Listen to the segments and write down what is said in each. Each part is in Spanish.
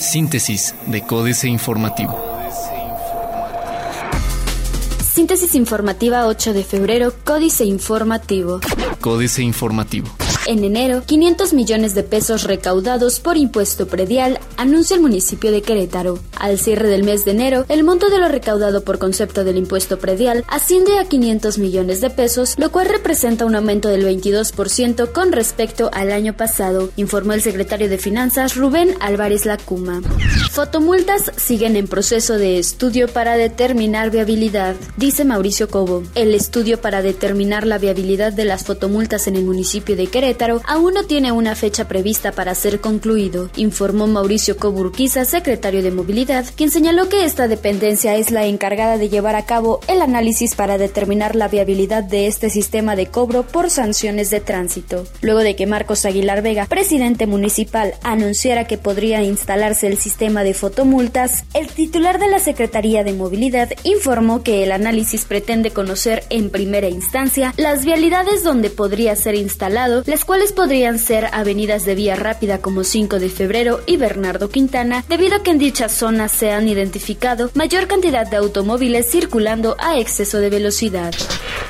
Síntesis de Códice Informativo. Síntesis informativa 8 de febrero, Códice Informativo. Códice Informativo. En enero, 500 millones de pesos recaudados por impuesto predial, anuncia el municipio de Querétaro. Al cierre del mes de enero, el monto de lo recaudado por concepto del impuesto predial asciende a 500 millones de pesos, lo cual representa un aumento del 22% con respecto al año pasado, informó el secretario de Finanzas Rubén Álvarez Lacuma. Fotomultas siguen en proceso de estudio para determinar viabilidad, dice Mauricio Cobo. El estudio para determinar la viabilidad de las fotomultas en el municipio de Querétaro aún no tiene una fecha prevista para ser concluido, informó Mauricio Coburquiza, secretario de Movilidad, quien señaló que esta dependencia es la encargada de llevar a cabo el análisis para determinar la viabilidad de este sistema de cobro por sanciones de tránsito. Luego de que Marcos Aguilar Vega, presidente municipal, anunciara que podría instalarse el sistema de fotomultas, el titular de la Secretaría de Movilidad informó que el análisis pretende conocer en primera instancia las vialidades donde podría ser instalado, las cuales podrían ser avenidas de vía rápida como 5 de febrero y Bernardo Quintana, debido a que en dichas zonas se han identificado mayor cantidad de automóviles circulando a exceso de velocidad.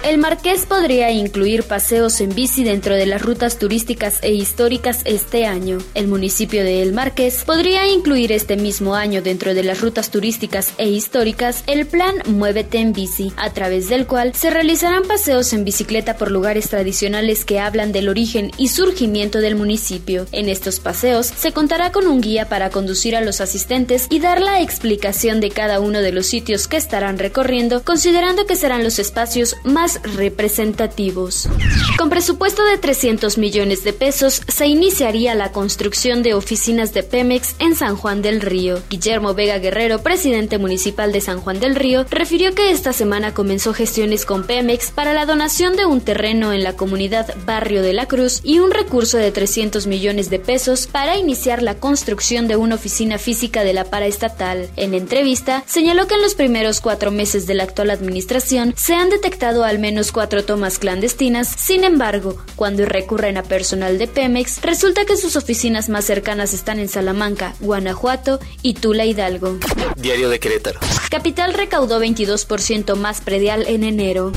El Marqués podría incluir paseos en bici dentro de las rutas turísticas e históricas este año. El municipio de El Marqués podría incluir este mismo año dentro de las rutas turísticas e históricas el plan Muévete en bici, a través del cual se realizarán paseos en bicicleta por lugares tradicionales que hablan del origen y surgimiento del municipio. En estos paseos se contará con un guía para conducir a los asistentes y dar la explicación de cada uno de los sitios que estarán recorriendo, considerando que serán los espacios más representativos. Con presupuesto de 300 millones de pesos, se iniciaría la construcción de oficinas de Pemex en San Juan del Río. Guillermo Vega Guerrero, presidente municipal de San Juan del Río, refirió que esta semana comenzó gestiones con Pemex para la donación de un terreno en la comunidad Barrio de la Cruz y un recurso de 300 millones de pesos para iniciar la construcción de una oficina física de la paraestatal. En entrevista, señaló que en los primeros cuatro meses de la actual administración se han detectado al menos cuatro tomas clandestinas, sin embargo, cuando recurren a personal de Pemex, resulta que sus oficinas más cercanas están en Salamanca, Guanajuato y Tula Hidalgo. Diario de Querétaro. Capital recaudó 22% más predial en enero.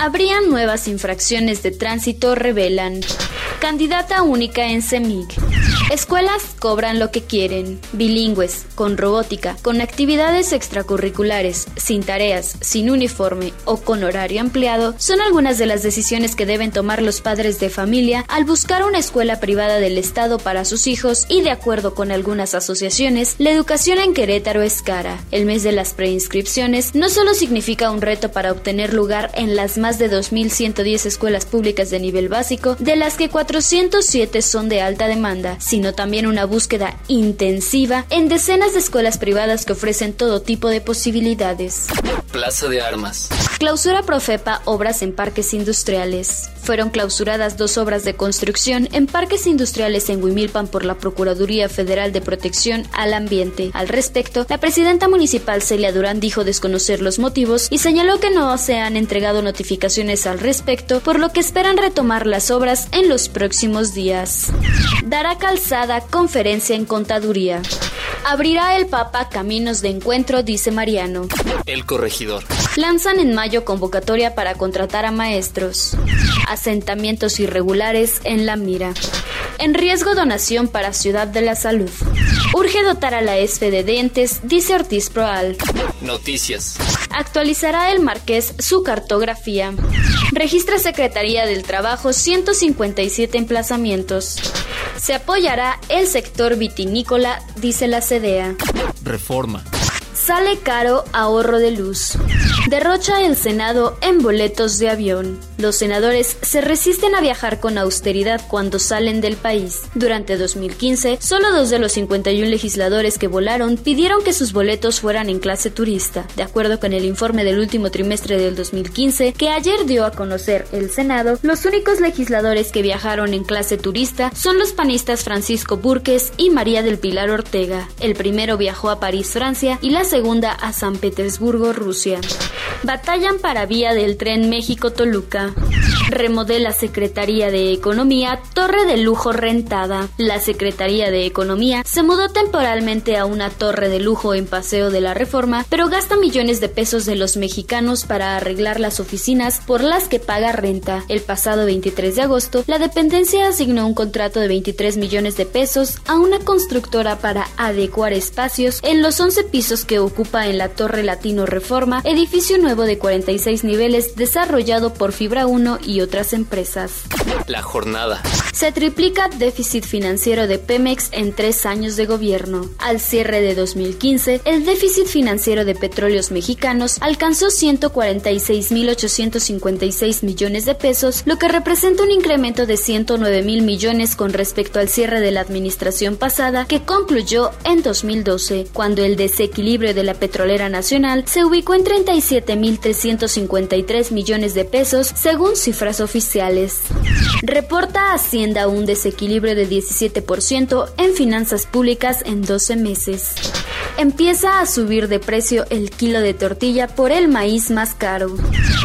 Habrían nuevas infracciones de tránsito, revelan. Candidata única en CEMIG. Escuelas cobran lo que quieren, bilingües, con robótica, con actividades extracurriculares, sin tareas, sin uniforme o con horario ampliado, son algunas de las decisiones que deben tomar los padres de familia al buscar una escuela privada del Estado para sus hijos y de acuerdo con algunas asociaciones, la educación en Querétaro es cara. El mes de las preinscripciones no solo significa un reto para obtener lugar en las más de 2.110 escuelas públicas de nivel básico, de las que 407 son de alta demanda, sino también una búsqueda intensiva en decenas de escuelas privadas que ofrecen todo tipo de posibilidades. Plaza de Armas. Clausura Profepa obras en parques industriales. Fueron clausuradas dos obras de construcción en parques industriales en Huimilpan por la Procuraduría Federal de Protección al Ambiente. Al respecto, la presidenta municipal Celia Durán dijo desconocer los motivos y señaló que no se han entregado notificaciones al respecto, por lo que esperan retomar las obras en los próximos días. Dará calzada conferencia en contaduría. Abrirá el Papa caminos de encuentro, dice Mariano. El corregidor. Lanzan en mayo convocatoria para contratar a maestros. Asentamientos irregulares en la mira. En riesgo donación para Ciudad de la Salud. Urge dotar a la ESFE de dientes, dice Ortiz Proal. Noticias. Actualizará el Marqués su cartografía. Registra Secretaría del Trabajo 157 emplazamientos. Se apoyará el sector vitinícola, dice la CDA. Reforma. Sale caro ahorro de luz. Derrocha el Senado en boletos de avión. Los senadores se resisten a viajar con austeridad cuando salen del país. Durante 2015, solo dos de los 51 legisladores que volaron pidieron que sus boletos fueran en clase turista. De acuerdo con el informe del último trimestre del 2015, que ayer dio a conocer el Senado, los únicos legisladores que viajaron en clase turista son los panistas Francisco Burques y María del Pilar Ortega. El primero viajó a París, Francia, y la segunda a San Petersburgo, Rusia. Batallan para vía del tren México-Toluca. Remodela Secretaría de Economía, torre de lujo rentada. La Secretaría de Economía se mudó temporalmente a una torre de lujo en Paseo de la Reforma, pero gasta millones de pesos de los mexicanos para arreglar las oficinas por las que paga renta. El pasado 23 de agosto, la dependencia asignó un contrato de 23 millones de pesos a una constructora para adecuar espacios en los 11 pisos que ocupa en la Torre Latino Reforma, edificio nuevo de 46 niveles desarrollado por Fibra 1 y otras empresas. La jornada. Se triplica déficit financiero de Pemex en tres años de gobierno. Al cierre de 2015, el déficit financiero de petróleos mexicanos alcanzó 146.856 millones de pesos, lo que representa un incremento de 109 mil millones con respecto al cierre de la administración pasada que concluyó en 2012, cuando el desequilibrio de la petrolera nacional se ubicó en 37.353 millones de pesos según cifras oficiales. Reporta Hacienda un desequilibrio de 17% en finanzas públicas en 12 meses. Empieza a subir de precio el kilo de tortilla por el maíz más caro.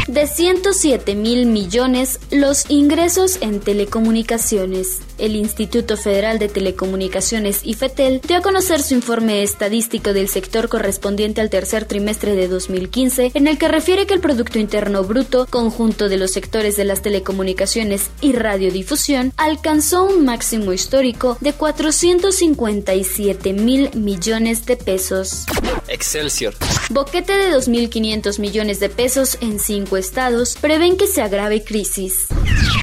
De 107 mil millones los ingresos en telecomunicaciones. El Instituto Federal de Telecomunicaciones IFETEL dio a conocer su informe estadístico del sector correspondiente al tercer trimestre de 2015, en el que refiere que el Producto Interno Bruto, conjunto de los sectores de las telecomunicaciones y radiodifusión, alcanzó un máximo histórico de 457 mil millones de pesos. besos. Excelsior. Boquete de 2.500 millones de pesos en cinco estados prevén que se agrave crisis.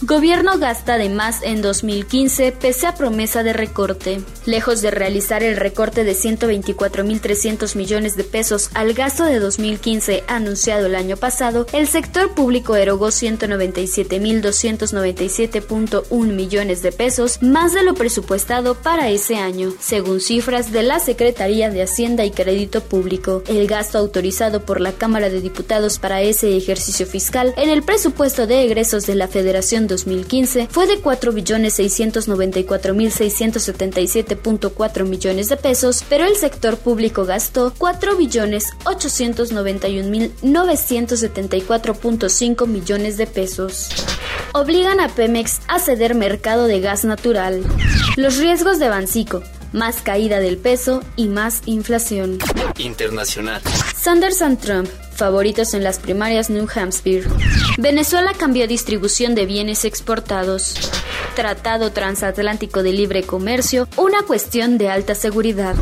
Gobierno gasta de más en 2015 pese a promesa de recorte. Lejos de realizar el recorte de 124.300 millones de pesos al gasto de 2015 anunciado el año pasado, el sector público erogó 197.297.1 millones de pesos más de lo presupuestado para ese año, según cifras de la Secretaría de Hacienda y Crédito Público. El gasto autorizado por la Cámara de Diputados para ese ejercicio fiscal en el presupuesto de egresos de la Federación 2015 fue de 4.694.677.4 millones de pesos, pero el sector público gastó 4.891.974.5 millones de pesos. Obligan a Pemex a ceder mercado de gas natural. Los riesgos de Bancico más caída del peso y más inflación. Internacional. Sanders and Trump, favoritos en las primarias New Hampshire. Venezuela cambió distribución de bienes exportados. Tratado Transatlántico de Libre Comercio, una cuestión de alta seguridad.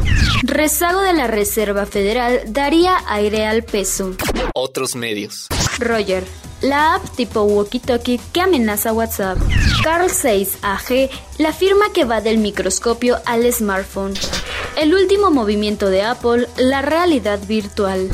Rezago de la Reserva Federal daría aire al peso. Otros medios. Roger, la app tipo walkie-talkie que amenaza WhatsApp. Carl 6 AG, la firma que va del microscopio al smartphone. El último movimiento de Apple, la realidad virtual.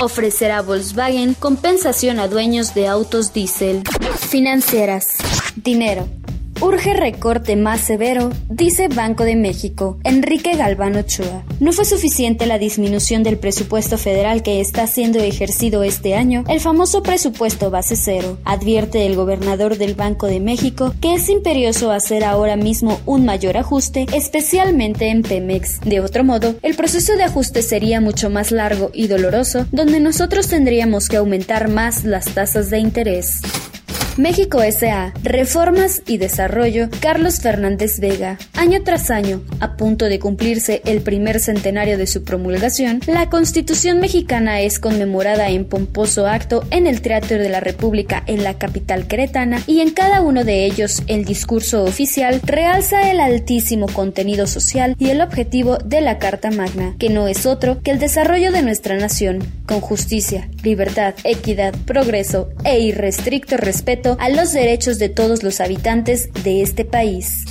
Ofrecerá Volkswagen compensación a dueños de autos diésel. Financieras. Dinero. Urge recorte más severo, dice Banco de México. Enrique Galván Ochoa. No fue suficiente la disminución del presupuesto federal que está siendo ejercido este año, el famoso presupuesto base cero. Advierte el gobernador del Banco de México que es imperioso hacer ahora mismo un mayor ajuste, especialmente en Pemex. De otro modo, el proceso de ajuste sería mucho más largo y doloroso, donde nosotros tendríamos que aumentar más las tasas de interés. México S.A. Reformas y Desarrollo Carlos Fernández Vega. Año tras año, a punto de cumplirse el primer centenario de su promulgación, la Constitución mexicana es conmemorada en pomposo acto en el Teatro de la República en la capital queretana y en cada uno de ellos el discurso oficial realza el altísimo contenido social y el objetivo de la Carta Magna, que no es otro que el desarrollo de nuestra nación, con justicia, libertad, equidad, progreso e irrestricto respeto a los derechos de todos los habitantes de este país.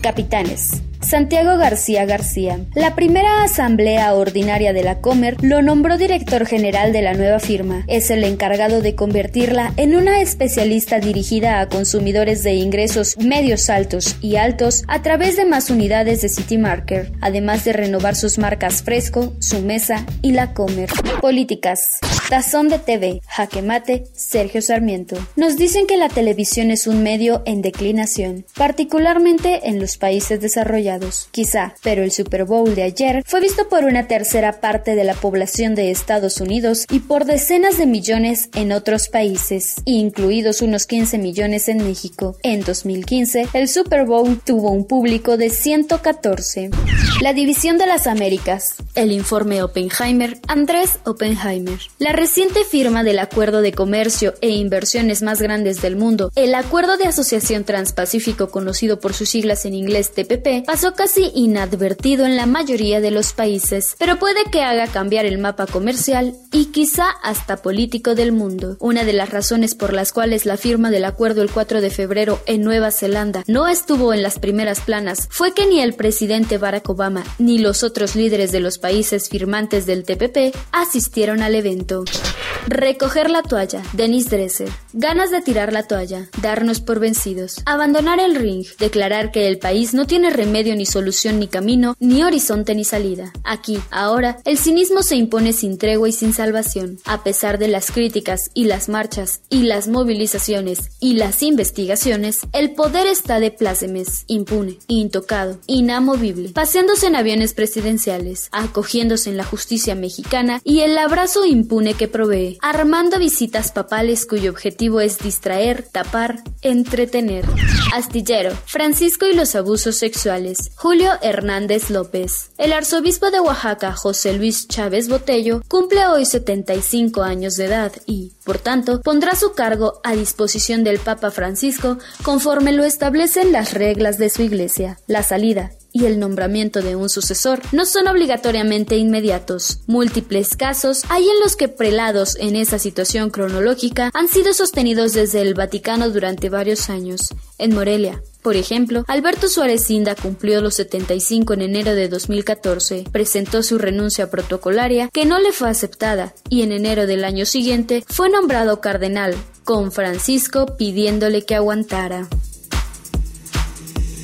Capitanes. Santiago García García. La primera asamblea ordinaria de la Comer lo nombró director general de la nueva firma. Es el encargado de convertirla en una especialista dirigida a consumidores de ingresos medios altos y altos a través de más unidades de City Marker, además de renovar sus marcas Fresco, Su Mesa y La Comer. Políticas. Tazón de TV, Jaque Mate, Sergio Sarmiento. Nos dicen que la televisión es un medio en declinación, particularmente en los países desarrollados Quizá, pero el Super Bowl de ayer fue visto por una tercera parte de la población de Estados Unidos y por decenas de millones en otros países, incluidos unos 15 millones en México. En 2015, el Super Bowl tuvo un público de 114. La División de las Américas. El informe Oppenheimer, Andrés Oppenheimer. La reciente firma del Acuerdo de Comercio e Inversiones más grandes del mundo, el Acuerdo de Asociación Transpacífico conocido por sus siglas en inglés TPP, pasó casi inadvertido en la mayoría de los países, pero puede que haga cambiar el mapa comercial y quizá hasta político del mundo. Una de las razones por las cuales la firma del acuerdo el 4 de febrero en Nueva Zelanda no estuvo en las primeras planas fue que ni el presidente Barack Obama ni los otros líderes de los países firmantes del TPP asistieron al evento. Recoger la toalla, Denis Dresser. Ganas de tirar la toalla, darnos por vencidos. Abandonar el ring, declarar que el país no tiene remedio ni solución ni camino, ni horizonte ni salida. Aquí, ahora, el cinismo se impone sin tregua y sin salvación. A pesar de las críticas y las marchas y las movilizaciones y las investigaciones, el poder está de plácemes, impune, intocado, inamovible, paseándose en aviones presidenciales, acogiéndose en la justicia mexicana y el abrazo impune que provee, armando visitas papales cuyo objetivo es distraer, tapar, entretener. Astillero, Francisco y los abusos sexuales. Julio Hernández López. El arzobispo de Oaxaca, José Luis Chávez Botello, cumple hoy 75 años de edad y, por tanto, pondrá su cargo a disposición del Papa Francisco conforme lo establecen las reglas de su iglesia. La salida, y el nombramiento de un sucesor no son obligatoriamente inmediatos. Múltiples casos hay en los que prelados en esa situación cronológica han sido sostenidos desde el Vaticano durante varios años. En Morelia, por ejemplo, Alberto Suárez Inda cumplió los 75 en enero de 2014, presentó su renuncia protocolaria que no le fue aceptada y en enero del año siguiente fue nombrado cardenal, con Francisco pidiéndole que aguantara.